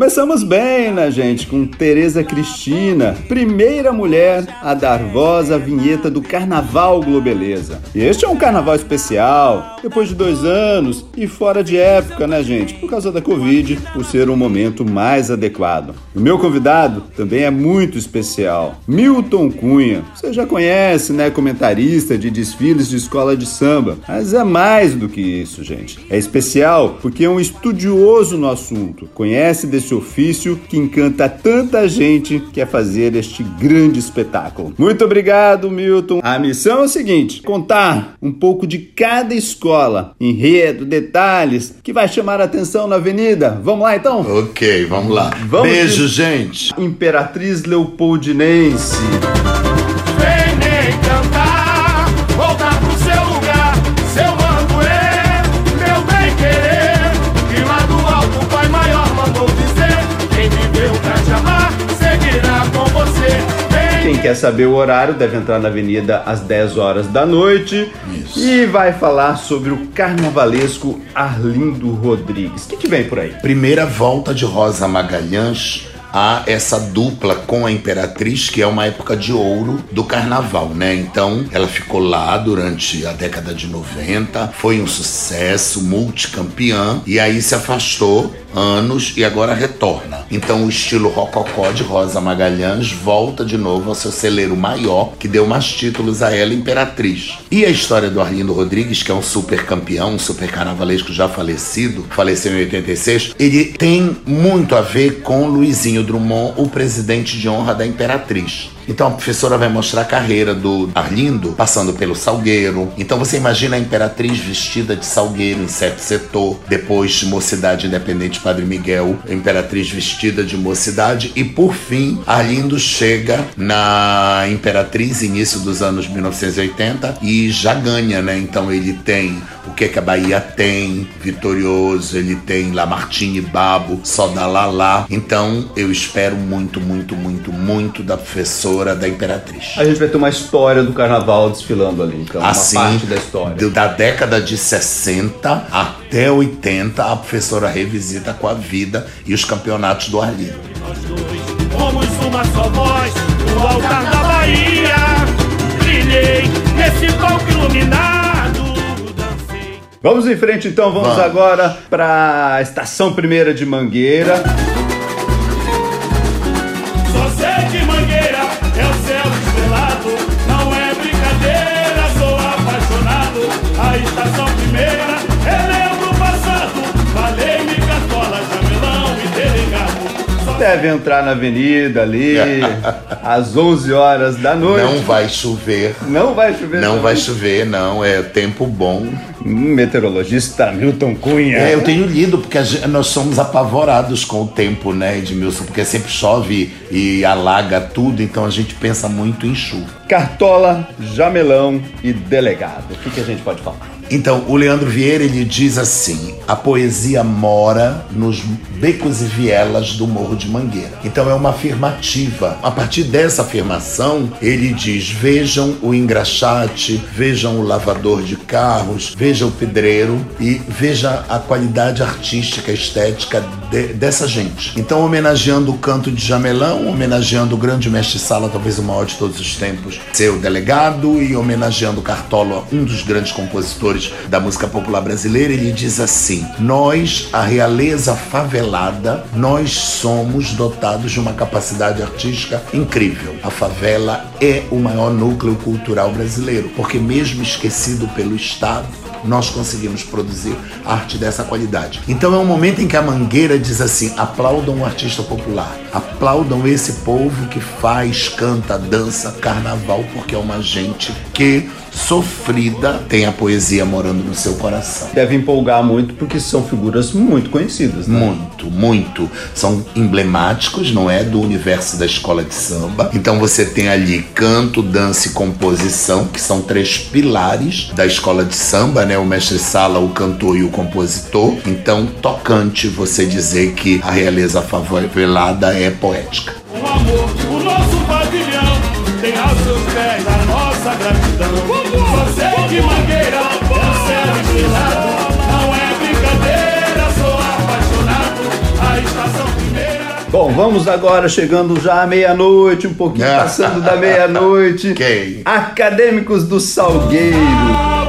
Começamos bem, né, gente? Com Tereza Cristina, primeira mulher a dar voz à vinheta do Carnaval Globeleza. Este é um carnaval especial, depois de dois anos e fora de época, né, gente? Por causa da Covid, por ser um momento mais adequado. O meu convidado também é muito especial, Milton Cunha. Você já conhece, né? Comentarista de desfiles de escola de samba. Mas é mais do que isso, gente. É especial porque é um estudioso no assunto, conhece desse ofício que encanta tanta gente que é fazer este grande espetáculo. Muito obrigado, Milton. A missão é o seguinte: contar um pouco de cada escola, enredo, detalhes que vai chamar a atenção na avenida. Vamos lá então? Ok, vamos lá. Vamos Beijo, de- gente. Imperatriz Leopoldinense. Quem quer saber o horário deve entrar na avenida às 10 horas da noite Isso. e vai falar sobre o carnavalesco Arlindo Rodrigues. O que, que vem por aí? Primeira volta de Rosa Magalhães a essa dupla com a Imperatriz, que é uma época de ouro do carnaval, né? Então, ela ficou lá durante a década de 90, foi um sucesso, multicampeã, e aí se afastou anos e agora retorna. Então, o estilo rococó de Rosa Magalhães volta de novo ao seu celeiro maior, que deu mais títulos a ela, Imperatriz. E a história do Arlindo Rodrigues, que é um super campeão, um super carnavalesco já falecido, faleceu em 86, ele tem muito a ver com Luizinho Drummond, o presidente de honra da Imperatriz. Então a professora vai mostrar a carreira do Arlindo passando pelo Salgueiro. Então você imagina a Imperatriz vestida de Salgueiro em certo setor, depois de Mocidade Independente Padre Miguel, Imperatriz vestida de Mocidade e por fim Arlindo chega na Imperatriz início dos anos 1980 e já ganha, né? Então ele tem o que, que a Bahia tem, Vitorioso, ele tem Lamartine Babo, Só da Lalá. Então eu espero muito, muito, muito, muito da professora da Imperatriz. A gente vai ter uma história do carnaval desfilando ali, então, Assim, uma parte da história. da década de 60 até 80, a professora revisita com a vida e os campeonatos do Arlindo. nós dois, somos uma só voz, no altar da Bahia. Brilhei nesse palco iluminado. Vamos em frente então, vamos, Vamos. agora para a estação primeira de Mangueira. Só sei que Mangueira é o céu estrelado, não é brincadeira, sou apaixonado. A estação Deve entrar na avenida ali às 11 horas da noite. Não vai chover. Não vai chover. Não também. vai chover, não. É tempo bom. Hum, Meteorologista Milton Cunha. É, eu tenho lido, porque a gen- nós somos apavorados com o tempo, né, Edmilson? Porque sempre chove e alaga tudo, então a gente pensa muito em chuva. Cartola, Jamelão e Delegado. O que, que a gente pode falar? Então, o Leandro Vieira, ele diz assim, a poesia mora nos becos e vielas do Morro de Mangueira. Então, é uma afirmativa. A partir dessa afirmação, ele diz, vejam o engraxate, vejam o lavador de carros, veja o pedreiro e veja a qualidade artística, estética de- dessa gente. Então, homenageando o canto de Jamelão, homenageando o grande mestre-sala, talvez o maior de todos os tempos, seu delegado, e homenageando Cartola, um dos grandes compositores da música popular brasileira, ele diz assim: Nós, a realeza favelada, nós somos dotados de uma capacidade artística incrível. A favela é o maior núcleo cultural brasileiro, porque mesmo esquecido pelo Estado, nós conseguimos produzir arte dessa qualidade. Então é um momento em que a Mangueira diz assim: aplaudam o artista popular, aplaudam esse povo que faz, canta, dança, carnaval, porque é uma gente que sofrida tem a poesia morando no seu coração. Deve empolgar muito porque são figuras muito conhecidas, né? Muito, muito. São emblemáticos, não é? Do universo da escola de samba. Então você tem ali canto, dança e composição, que são três pilares da escola de samba, né? O mestre-sala, o cantor e o compositor. Então, tocante você dizer que a realeza favelada é poética. Com amor, o nosso pavilhão tem aos seus pés a nossa gratidão. Sei que Mangueira é o céu estrelado, não é brincadeira, sou apaixonado. A estação primeira Bom, vamos agora chegando já à meia-noite, um pouquinho passando da meia-noite. Quem? Acadêmicos do Salgueiro. Salgueiro,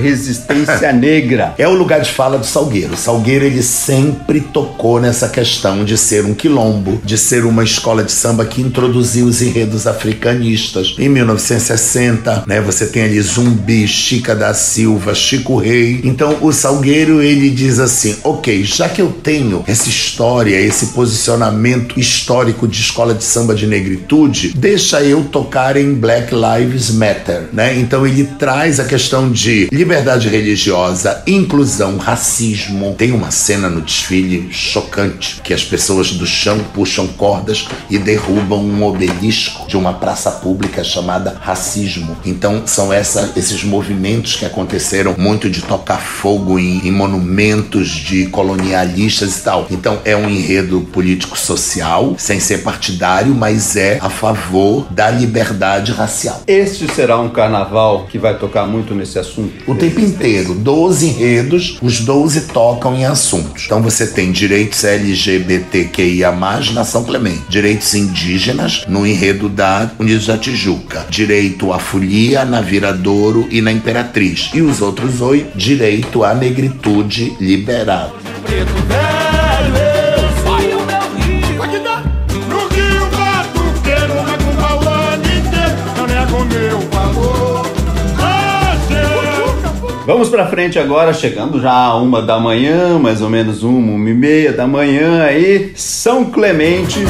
Resistência Negra. É o lugar de fala do Salgueiro. O Salgueiro ele sempre tocou nessa questão de ser um quilombo, de ser uma escola de samba que introduziu os enredos africanistas. Em 1960, né, você tem ali Zumbi, Chica da Silva, Chico Rei. Então o Salgueiro ele diz assim: ok, já que eu tenho essa história, esse posicionamento histórico de escola de samba de negritude, deixa eu tocar em Black Lives Matter, né? Então ele traz a questão de liberdade religiosa, inclusão, racismo. Tem uma cena no desfile chocante que as pessoas do chão puxam cordas e derrubam um obelisco de uma praça pública chamada racismo. Então são essa, esses movimentos que aconteceram muito de tocar fogo em, em monumentos de colonialistas e tal. Então é um enredo político-social, sem ser partidário, mas é a favor da liberdade racial. Este será um carnaval que vai tocar muito nesse assunto. O tempo inteiro, 12 enredos, os 12 tocam em assuntos. Então você tem direitos LGBTQIA, na São Clemente, direitos indígenas no enredo da Unidos da Tijuca, direito à folia na Viradouro e na Imperatriz, e os outros oito, direito à negritude liberada. Vamos pra frente agora, chegando já a uma da manhã, mais ou menos uma, uma e meia da manhã aí, São Clemente.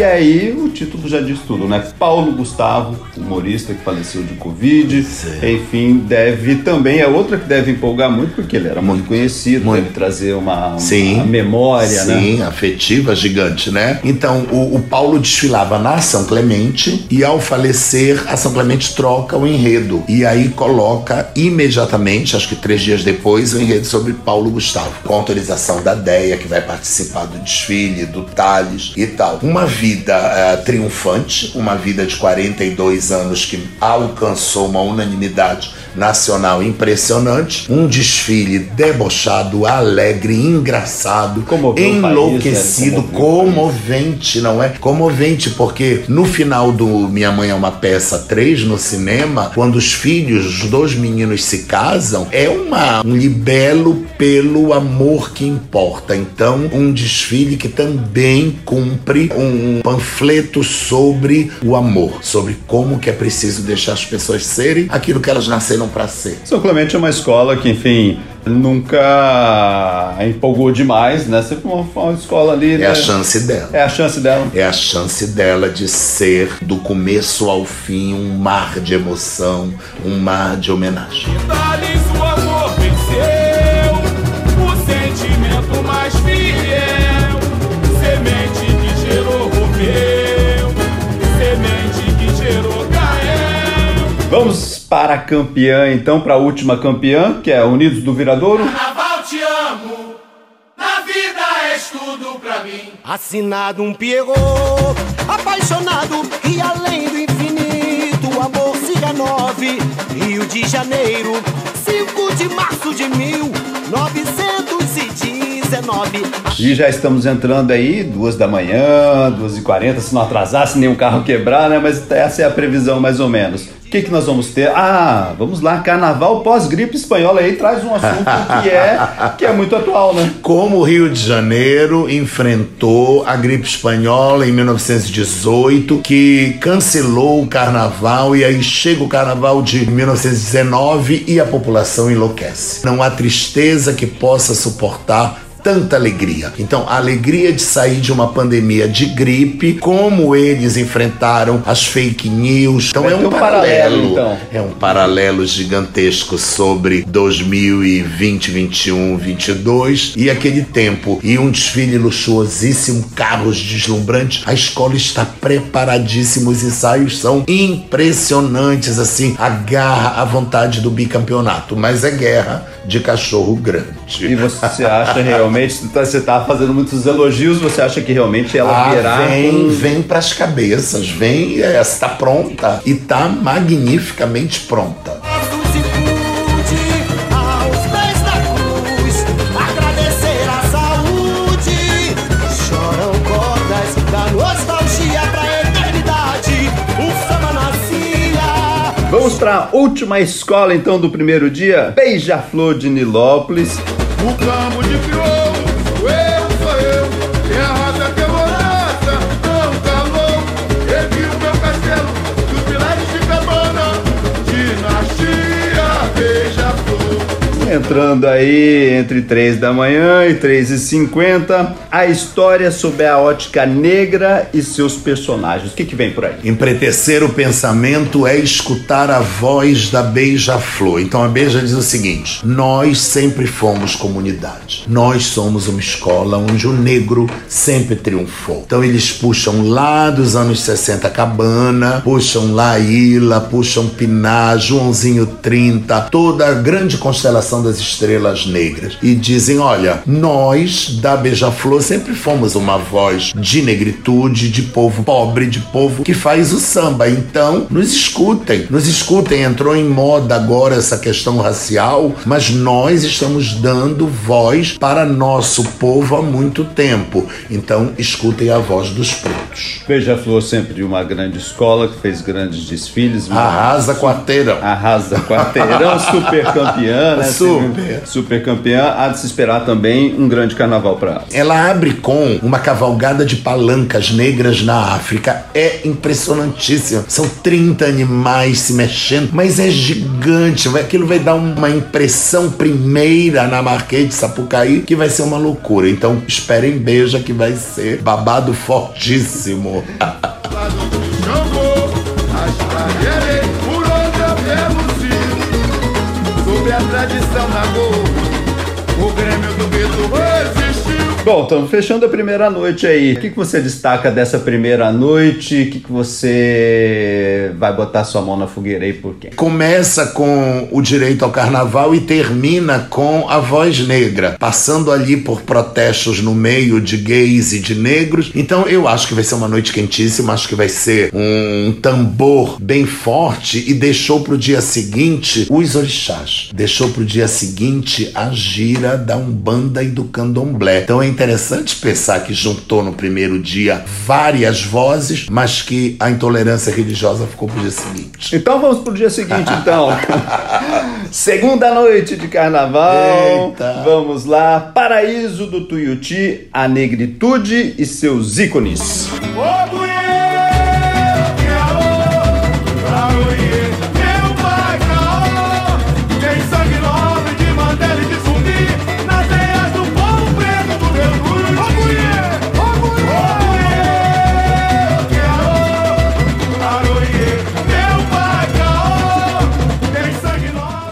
E aí, o título já diz tudo, né? Paulo Gustavo, humorista que faleceu de Covid. Enfim, deve também, é outra que deve empolgar muito, porque ele era muito conhecido, Muito. deve trazer uma, Sim. uma memória, né? Sim, afetiva gigante, né? Então, o, o Paulo desfilava na São Clemente e ao falecer, a São Clemente troca o enredo. E aí coloca imediatamente, acho que três dias depois, o enredo sobre Paulo Gustavo. Com autorização da Deia, que vai participar do desfile, do Thales e tal. Uma vida eh, triunfante, uma vida de 42 anos que alcançou uma unanimidade nacional impressionante. Um desfile debochado, alegre, engraçado, Comoveu país, enlouquecido, né? O comovente, não é? Comovente, porque no final do Minha Mãe é uma Peça 3 no cinema, quando os filhos, os dois meninos se casam, é uma, um libelo pelo amor que importa. Então, um desfile que também cumpre um panfleto sobre o amor, sobre como que é preciso deixar as pessoas serem aquilo que elas nasceram para ser. São Clemente é uma escola que, enfim, nunca empolgou demais, né? Sempre uma, uma escola ali, É né? a chance dela. É a chance dela. É a chance dela de ser, do começo ao fim, um mar de emoção, um mar de homenagem. Vamos para a campeã, então, para a última campeã, que é Unidos do Viradouro. Carnaval te amo. Na vida és tudo pra mim. Assinado um Pierrot, apaixonado e além do infinito, amor siga 9, Rio de Janeiro, 5 de março de 1919. E já estamos entrando aí, duas da manhã, duas e quarenta, se não atrasar, se nenhum carro quebrar, né? Mas essa é a previsão mais ou menos. O que, que nós vamos ter? Ah, vamos lá, carnaval pós-gripe espanhola aí traz um assunto que é, que é muito atual, né? Como o Rio de Janeiro enfrentou a gripe espanhola em 1918, que cancelou o carnaval, e aí chega o carnaval de 1919 e a população enlouquece. Não há tristeza que possa suportar tanta alegria. Então, a alegria de sair de uma pandemia de gripe, como eles enfrentaram as fake news. Então, Vai é um um paralelo, paralelo. então. É um paralelo gigantesco sobre 2020, 21, 22 e aquele tempo. E um desfile luxuosíssimo, carros deslumbrantes. A escola está preparadíssima, os ensaios são impressionantes, assim, a garra, a vontade do bicampeonato. Mas é guerra de cachorro grande. E você acha realmente, você está fazendo muitos elogios, você acha que realmente ela Ah, virá vem, com- vem pras cabeças, vem, está pronta e tá magnificamente pronta. Vamos para a última escola então do primeiro dia, Beija-Flor de Nilópolis. O campo de crioulo, Entrando aí entre 3 da manhã e 3 e 50 a história sobre a ótica negra e seus personagens. O que, que vem por aí? Empretecer o pensamento é escutar a voz da beija-flor. Então a beija diz o seguinte: nós sempre fomos comunidade. Nós somos uma escola onde o negro sempre triunfou. Então eles puxam lá dos anos 60 Cabana, puxam lá Ilha, puxam Piná, Joãozinho 30, toda a grande constelação das estrelas negras. E dizem: olha, nós da Beija-Flor sempre fomos uma voz de negritude, de povo pobre, de povo que faz o samba. Então, nos escutem, nos escutem. Entrou em moda agora essa questão racial, mas nós estamos dando voz para nosso povo há muito tempo. Então, escutem a voz dos pretos. Beija-Flor sempre uma grande escola que fez grandes desfiles. Arrasa quarteirão. Arrasa quarteirão, super campeã, né? Super. Super campeã. Há de se esperar também um grande carnaval para ela. Ela abre com uma cavalgada de palancas negras na África. É impressionantíssimo. São 30 animais se mexendo, mas é gigante. Aquilo vai dar uma impressão primeira na Marquês de Sapucaí que vai ser uma loucura. Então esperem beija que vai ser babado fortíssimo. A tradição Gol, Bom, estamos fechando a primeira noite aí. O que, que você destaca dessa primeira noite? O que, que você vai botar sua mão na fogueira aí por quê? Começa com o direito ao carnaval e termina com a voz negra, passando ali por protestos no meio de gays e de negros. Então eu acho que vai ser uma noite quentíssima, acho que vai ser um tambor bem forte e deixou pro dia seguinte os orixás. Deixou pro dia seguinte a gira da Umbanda e do Candomblé. Então é interessante pensar que juntou no primeiro dia várias vozes, mas que a intolerância religiosa ficou pro dia seguinte. Então vamos pro dia seguinte, então. Segunda noite de carnaval. Eita. Vamos lá. Paraíso do Tuiuti, a negritude e seus ícones. Ô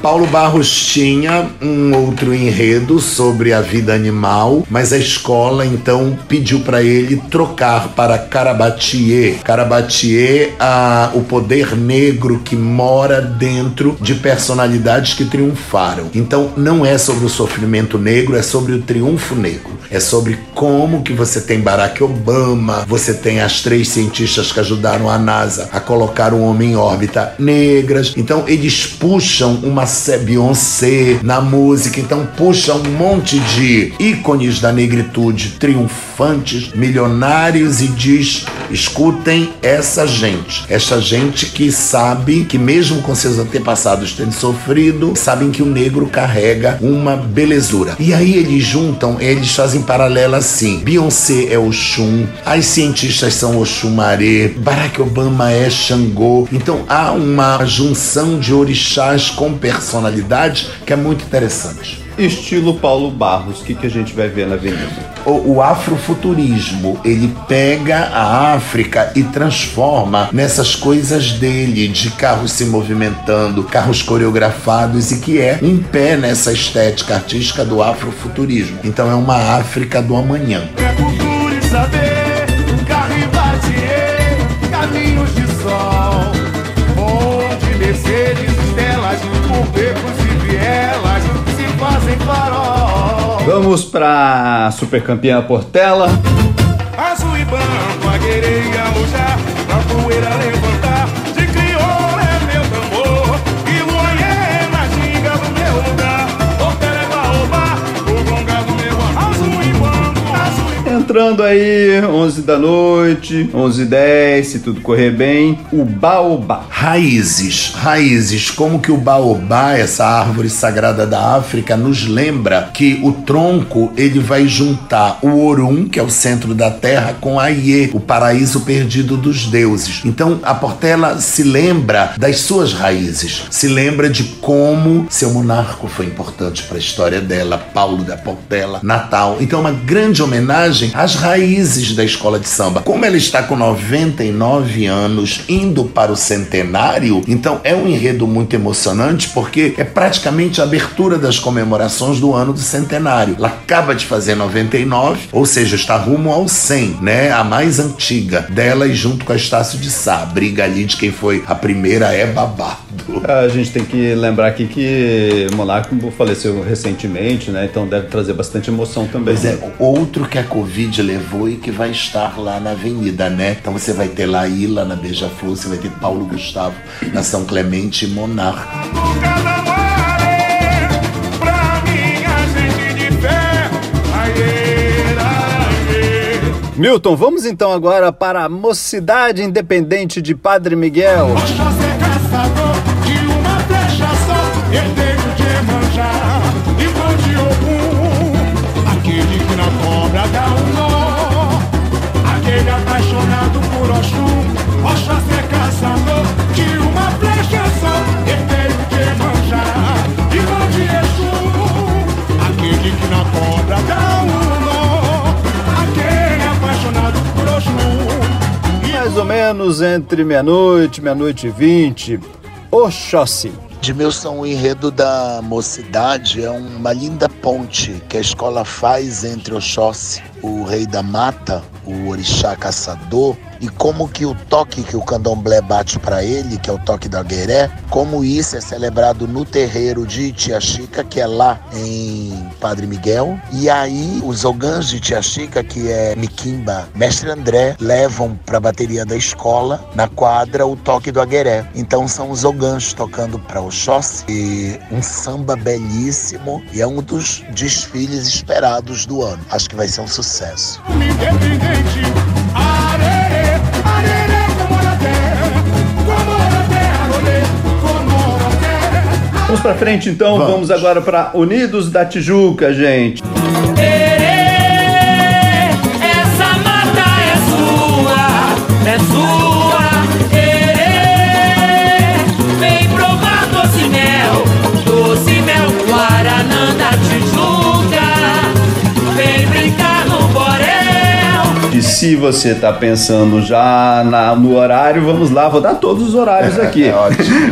Paulo Barros tinha um outro enredo sobre a vida animal, mas a escola então pediu para ele trocar para Carabatier. Carabatier, a, o poder negro que mora dentro de personalidades que triunfaram. Então não é sobre o sofrimento negro, é sobre o triunfo negro. É sobre como que você tem Barack Obama, você tem as três cientistas que ajudaram a NASA a colocar o homem em órbita negras. Então eles puxam uma Sé- Beyoncé na música, então puxam um monte de ícones da negritude triunfantes, milionários e diz: escutem essa gente, essa gente que sabe que mesmo com seus antepassados tendo sofrido, sabem que o negro carrega uma belezura. E aí eles juntam, eles fazem paralelo assim: Beyoncé é Oxum, as cientistas são Oxumaré, Barack Obama é Xangô. Então há uma junção de orixás com personalidade que é muito interessante. estilo Paulo Barros. O que, que a gente vai ver na avenida? O, o afrofuturismo, ele pega a África e transforma nessas coisas dele, de carros se movimentando, carros coreografados, e que é um pé nessa estética artística do afrofuturismo. Então é uma África do amanhã. É cultura e saber, caminhos de sol, Vamos pra supercampeã Portela. Azul e branco, agueirei alujar, pra poeira azul e Entrando aí, 11 da noite, 11 h 10 se tudo correr bem, o Baobá. Raízes, raízes, como que o baobá, essa árvore sagrada da África, nos lembra que o tronco ele vai juntar o Orum, que é o centro da terra, com Aie, o paraíso perdido dos deuses. Então a Portela se lembra das suas raízes, se lembra de como seu monarco foi importante para a história dela, Paulo da Portela, Natal. Então uma grande homenagem às raízes da escola de samba. Como ela está com 99 anos, indo para o centenário, então é um enredo muito emocionante porque é praticamente a abertura das comemorações do ano do centenário. Ela acaba de fazer 99, ou seja, está rumo ao 100, né? A mais antiga dela e junto com a Estácio de Sá. A briga ali de quem foi a primeira é babado. A gente tem que lembrar aqui que o Monarco faleceu recentemente, né? Então deve trazer bastante emoção também. Pois é, outro que a Covid levou e que vai estar lá na avenida, né? Então você vai ter lá Ila na Beija-Flor, você vai ter Paulo Gustavo na São Clemente e aê. Milton, vamos então agora para a Mocidade Independente de Padre Miguel. Aquele que na cobra dá um nó, Mais ou menos entre meia-noite, meia-noite e vinte. Oxóssi. Edmilson, o enredo da mocidade é uma linda ponte que a escola faz entre Oxóssi, o rei da mata, o orixá caçador, e como que o toque que o candomblé bate para ele, que é o toque da gueré, como isso é celebrado no terreiro de Tia Chica, que é lá em Padre Miguel. E aí os ogãs de Tia Chica, que é Miquimba, Mestre André, levam para a bateria da escola, na quadra, o toque do agueré. Então são os ogãs tocando para Oxóssi, e um samba belíssimo e é um dos desfiles esperados do ano. Acho que vai ser um sucesso. Comoré. Vamos pra frente então, vamos, Vamos. agora para Unidos da Tijuca, gente. Se você tá pensando já na- no horário, vamos lá, vou dar todos os horários aqui.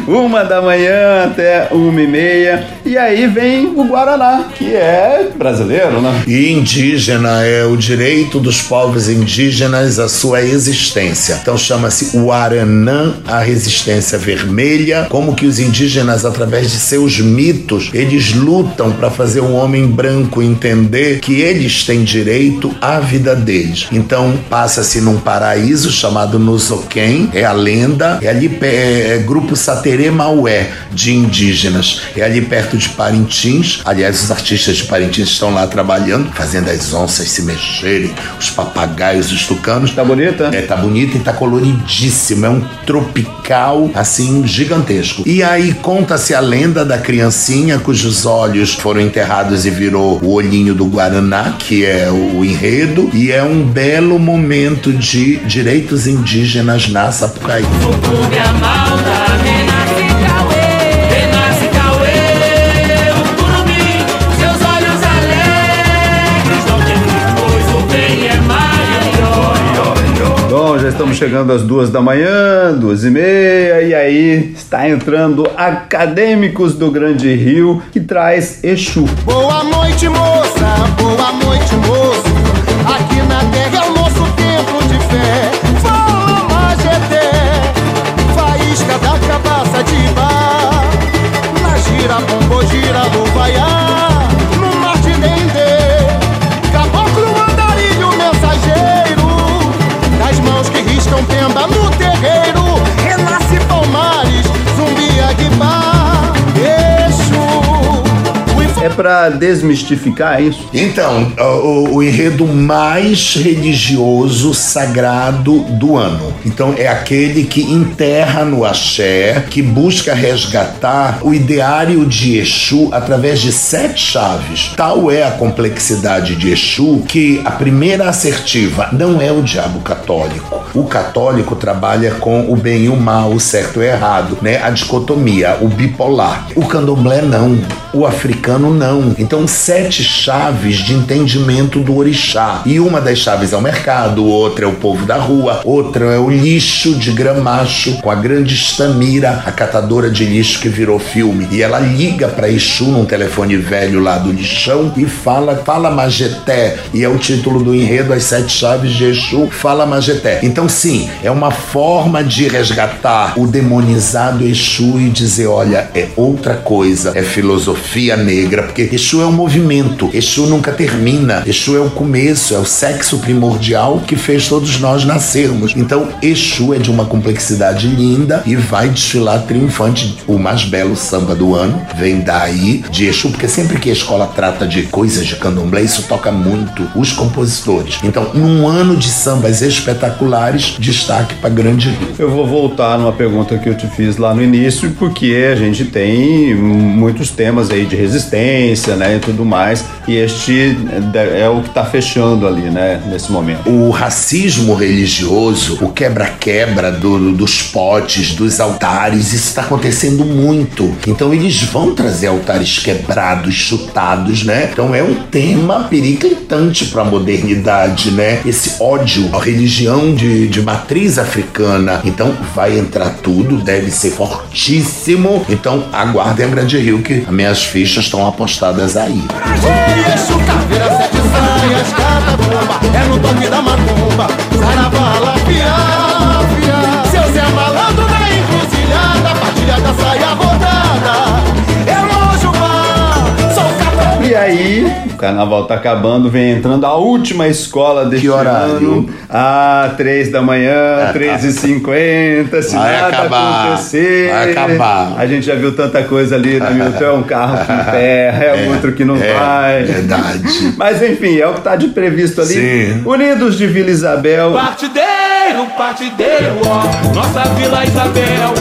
uma da manhã até uma e meia. E aí vem o Guaraná, que é brasileiro, né? E indígena é o direito dos povos indígenas à sua existência. Então chama-se o Aranã, a resistência vermelha, como que os indígenas, através de seus mitos, eles lutam para fazer o homem branco entender que eles têm direito à vida deles. Então passa-se num paraíso chamado Nuzoquém, é a lenda, é ali é, é grupo Saterê Maué de indígenas, é ali perto de Parintins. Aliás, os artistas de Parintins estão lá trabalhando, fazendo as onças se mexerem, os papagaios, os tucanos. Tá bonita? É, tá bonito e tá coloridíssimo. É um tropical, assim, gigantesco. E aí conta-se a lenda da criancinha cujos olhos foram enterrados e virou o olhinho do Guaraná, que é o enredo. E é um belo momento de direitos indígenas na Sapucaí. Estamos chegando às duas da manhã, duas e meia, e aí está entrando Acadêmicos do Grande Rio, que traz Exu. Boa noite, moça, boa noite, moço. Aqui na terra Pra desmistificar isso? Então, o, o enredo mais religioso, sagrado do ano. Então, é aquele que enterra no axé, que busca resgatar o ideário de Exu através de sete chaves. Tal é a complexidade de Exu que a primeira assertiva não é o diabo católico. O católico trabalha com o bem e o mal, o certo e o errado, né? A dicotomia, o bipolar. O candomblé não. O africano não. Então, sete chaves de entendimento do orixá. E uma das chaves é o mercado, outra é o povo da rua, outra é o lixo de gramacho, com a grande Stamira, a catadora de lixo que virou filme. E ela liga para Exu num telefone velho lá do lixão e fala, fala Majeté. E é o título do enredo, As Sete Chaves de Exu, Fala Majeté. Então, sim, é uma forma de resgatar o demonizado Exu e dizer: olha, é outra coisa, é filosofia negra, porque Exu é um movimento, Exu nunca termina, Exu é o começo, é o sexo primordial que fez todos nós nascermos. Então, Exu é de uma complexidade linda e vai desfilar triunfante. O mais belo samba do ano vem daí de Exu, porque sempre que a escola trata de coisas de candomblé, isso toca muito os compositores. Então, num ano de sambas espetaculares, destaque para Grande Rio. Eu vou voltar numa pergunta que eu te fiz lá no início, porque a gente tem muitos temas aí de resistência, né, e tudo mais, e este é o que está fechando ali, né, nesse momento. O racismo religioso, o quebra-quebra do- dos potes, dos altares, isso está acontecendo muito. Então eles vão trazer altares quebrados, chutados, né? Então é um tema periclitante para a modernidade, né? Esse ódio à religião de, de matriz africana. Então vai entrar tudo, deve ser fortíssimo. Então aguardem a Grande Rio que as minhas fichas estão apostadas aí. Caveira, sete saias, cada bomba É no toque da macumba Saravá, lapia, E aí, o carnaval tá acabando, vem entrando a última escola deste Que horário? ano. Ah, três da manhã, 13h50, se Vai nada acabar, acontecer. vai acabar. A gente já viu tanta coisa ali, né, Milton? É um carro que emperra, é, outro que não é, vai. verdade. Mas enfim, é o que tá de previsto ali. Sim. Unidos de Vila Isabel. Partideiro, partideiro, ó Nossa Vila Isabel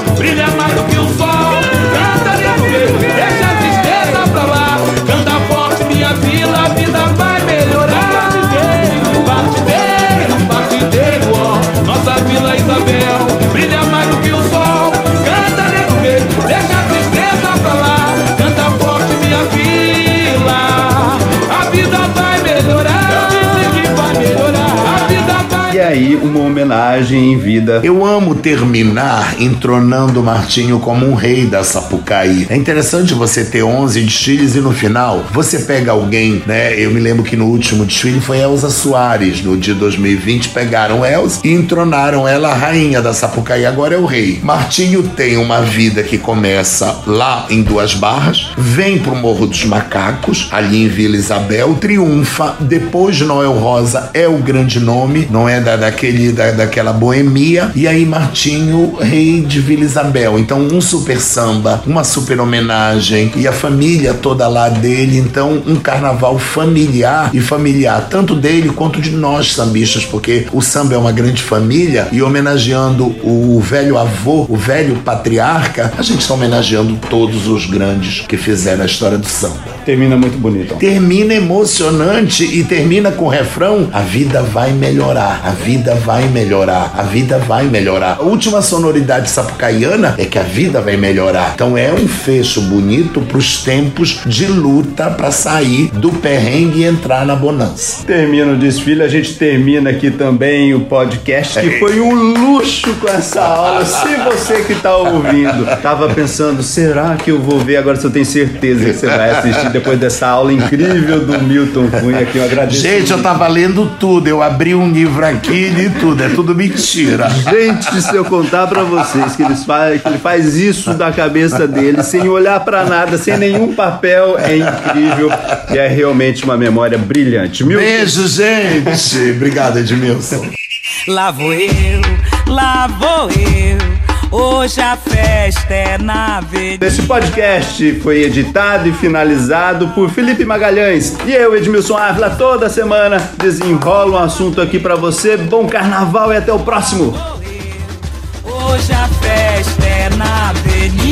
Eu amo terminar entronando Martinho como um rei da Sapucaí. É interessante você ter 11 desfiles e no final você pega alguém, né? Eu me lembro que no último desfile foi Elza Soares, no dia 2020 pegaram Elza e entronaram ela rainha da Sapucaí, agora é o rei. Martinho tem uma vida que começa lá em Duas Barras, vem pro Morro dos Macacos, ali em Vila Isabel, triunfa, depois Noel Rosa é o grande nome, não é da, daquele, da, daquela boemia, e aí Martinho, rei de Vila Isabel. Então, um super samba, uma super homenagem, e a família toda lá dele, então, um carnaval familiar e familiar, tanto dele quanto de nós sambistas, porque o samba é uma grande família, e homenageando o velho avô, o velho patriarca, a gente está homenageando todos os grandes que fizeram a história do samba. Termina muito bonito. Termina emocionante e termina com o refrão: a vida vai melhorar, a vida vai melhorar. melhorar. A vida vai melhorar. A última sonoridade sapucaiana é que a vida vai melhorar. Então é um fecho bonito para os tempos de luta para sair do perrengue e entrar na bonança. Termina o desfile, a gente termina aqui também o podcast, que foi um luxo com essa aula. Se você que está ouvindo estava pensando, será que eu vou ver agora? Se eu tenho certeza que você vai assistir depois dessa aula incrível do Milton Cunha, que eu agradeço. Gente, eu tava lendo tudo. Eu abri um livro aqui de tudo. É tudo mentira. Gente, se eu contar para vocês que, eles faz, que ele faz isso da cabeça dele, sem olhar para nada, sem nenhum papel, é incrível e é realmente uma memória brilhante. Milton... Beijo, gente. Obrigado, Edmilson. Lá vou eu, lá vou eu. Hoje a festa é na avenida. Esse podcast foi editado e finalizado por Felipe Magalhães e eu, Edmilson Ávila, toda semana desenrola um assunto aqui para você. Bom carnaval e até o próximo. Hoje a festa é na avenida.